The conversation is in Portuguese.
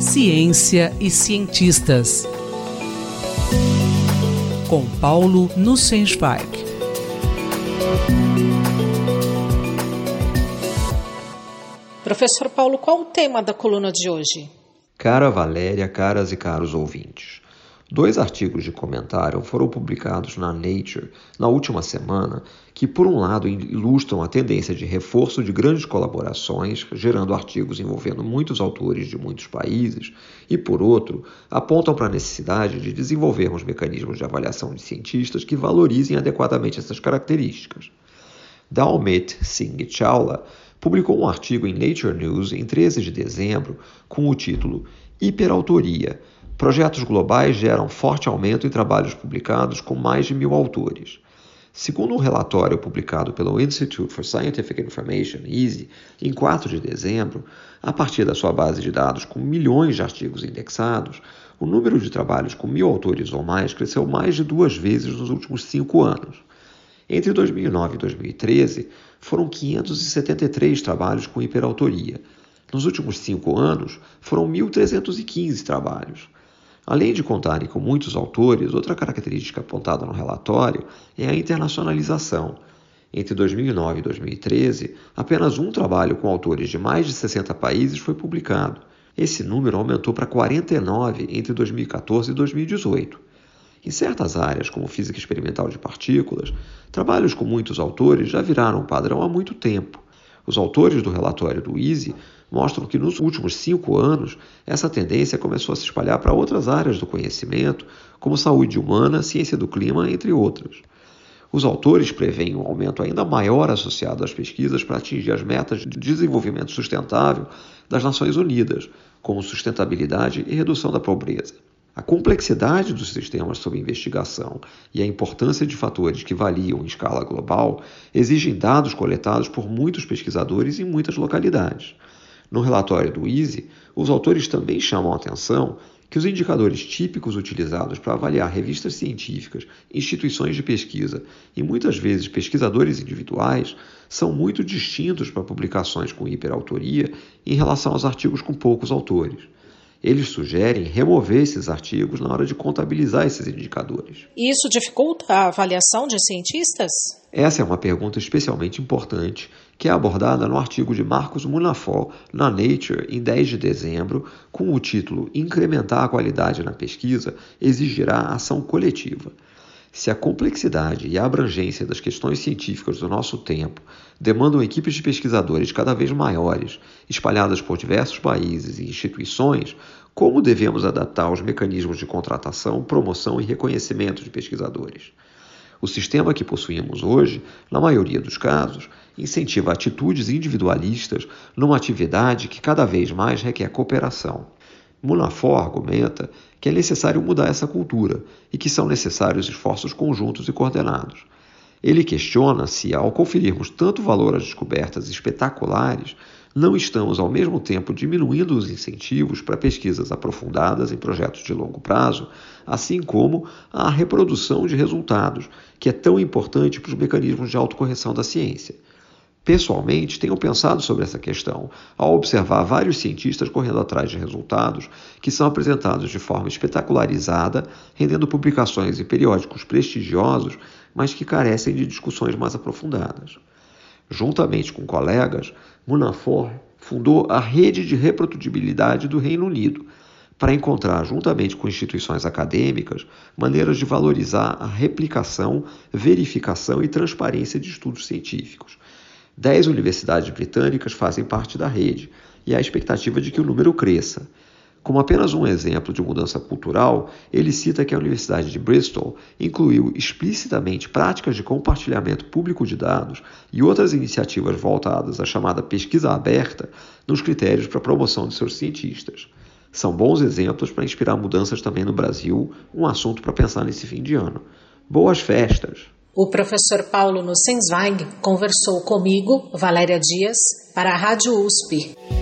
Ciência e cientistas. Com Paulo Nussensweig. Professor Paulo, qual o tema da coluna de hoje? Cara Valéria, caras e caros ouvintes. Dois artigos de comentário foram publicados na Nature na última semana que, por um lado, ilustram a tendência de reforço de grandes colaborações, gerando artigos envolvendo muitos autores de muitos países, e, por outro, apontam para a necessidade de desenvolvermos mecanismos de avaliação de cientistas que valorizem adequadamente essas características. Dalmit Singh Chawla publicou um artigo em Nature News em 13 de dezembro com o título Hiperautoria Projetos globais geram forte aumento em trabalhos publicados com mais de mil autores. Segundo um relatório publicado pelo Institute for Scientific Information, EASY, em 4 de dezembro, a partir da sua base de dados com milhões de artigos indexados, o número de trabalhos com mil autores ou mais cresceu mais de duas vezes nos últimos cinco anos. Entre 2009 e 2013, foram 573 trabalhos com hiperautoria. Nos últimos cinco anos, foram 1.315 trabalhos. Além de contarem com muitos autores, outra característica apontada no relatório é a internacionalização. Entre 2009 e 2013, apenas um trabalho com autores de mais de 60 países foi publicado. Esse número aumentou para 49 entre 2014 e 2018. Em certas áreas, como física experimental de partículas, trabalhos com muitos autores já viraram padrão há muito tempo. Os autores do relatório do EASY mostram que nos últimos cinco anos essa tendência começou a se espalhar para outras áreas do conhecimento, como saúde humana, ciência do clima, entre outras. Os autores preveem um aumento ainda maior associado às pesquisas para atingir as metas de desenvolvimento sustentável das Nações Unidas, como sustentabilidade e redução da pobreza. A complexidade dos sistemas sob investigação e a importância de fatores que variam em escala global exigem dados coletados por muitos pesquisadores em muitas localidades. No relatório do EASY, os autores também chamam a atenção que os indicadores típicos utilizados para avaliar revistas científicas, instituições de pesquisa e muitas vezes pesquisadores individuais são muito distintos para publicações com hiperautoria em relação aos artigos com poucos autores. Eles sugerem remover esses artigos na hora de contabilizar esses indicadores. Isso dificulta a avaliação de cientistas? Essa é uma pergunta especialmente importante que é abordada no artigo de Marcos Munafó na Nature em 10 de dezembro, com o título Incrementar a qualidade na pesquisa exigirá ação coletiva. Se a complexidade e a abrangência das questões científicas do nosso tempo demandam equipes de pesquisadores cada vez maiores, espalhadas por diversos países e instituições, como devemos adaptar os mecanismos de contratação, promoção e reconhecimento de pesquisadores? O sistema que possuímos hoje, na maioria dos casos, incentiva atitudes individualistas numa atividade que cada vez mais requer cooperação. Munafó argumenta que é necessário mudar essa cultura e que são necessários esforços conjuntos e coordenados. Ele questiona se, ao conferirmos tanto valor às descobertas espetaculares, não estamos ao mesmo tempo diminuindo os incentivos para pesquisas aprofundadas em projetos de longo prazo, assim como a reprodução de resultados, que é tão importante para os mecanismos de autocorreção da ciência. Pessoalmente, tenho pensado sobre essa questão ao observar vários cientistas correndo atrás de resultados que são apresentados de forma espetacularizada, rendendo publicações em periódicos prestigiosos, mas que carecem de discussões mais aprofundadas. Juntamente com colegas, Munafor fundou a Rede de Reprodutibilidade do Reino Unido, para encontrar, juntamente com instituições acadêmicas, maneiras de valorizar a replicação, verificação e transparência de estudos científicos Dez universidades britânicas fazem parte da rede e há expectativa de que o número cresça. Como apenas um exemplo de mudança cultural, ele cita que a Universidade de Bristol incluiu explicitamente práticas de compartilhamento público de dados e outras iniciativas voltadas à chamada pesquisa aberta nos critérios para a promoção de seus cientistas. São bons exemplos para inspirar mudanças também no Brasil, um assunto para pensar nesse fim de ano. Boas festas! O professor Paulo Nussensweig conversou comigo, Valéria Dias, para a Rádio USP.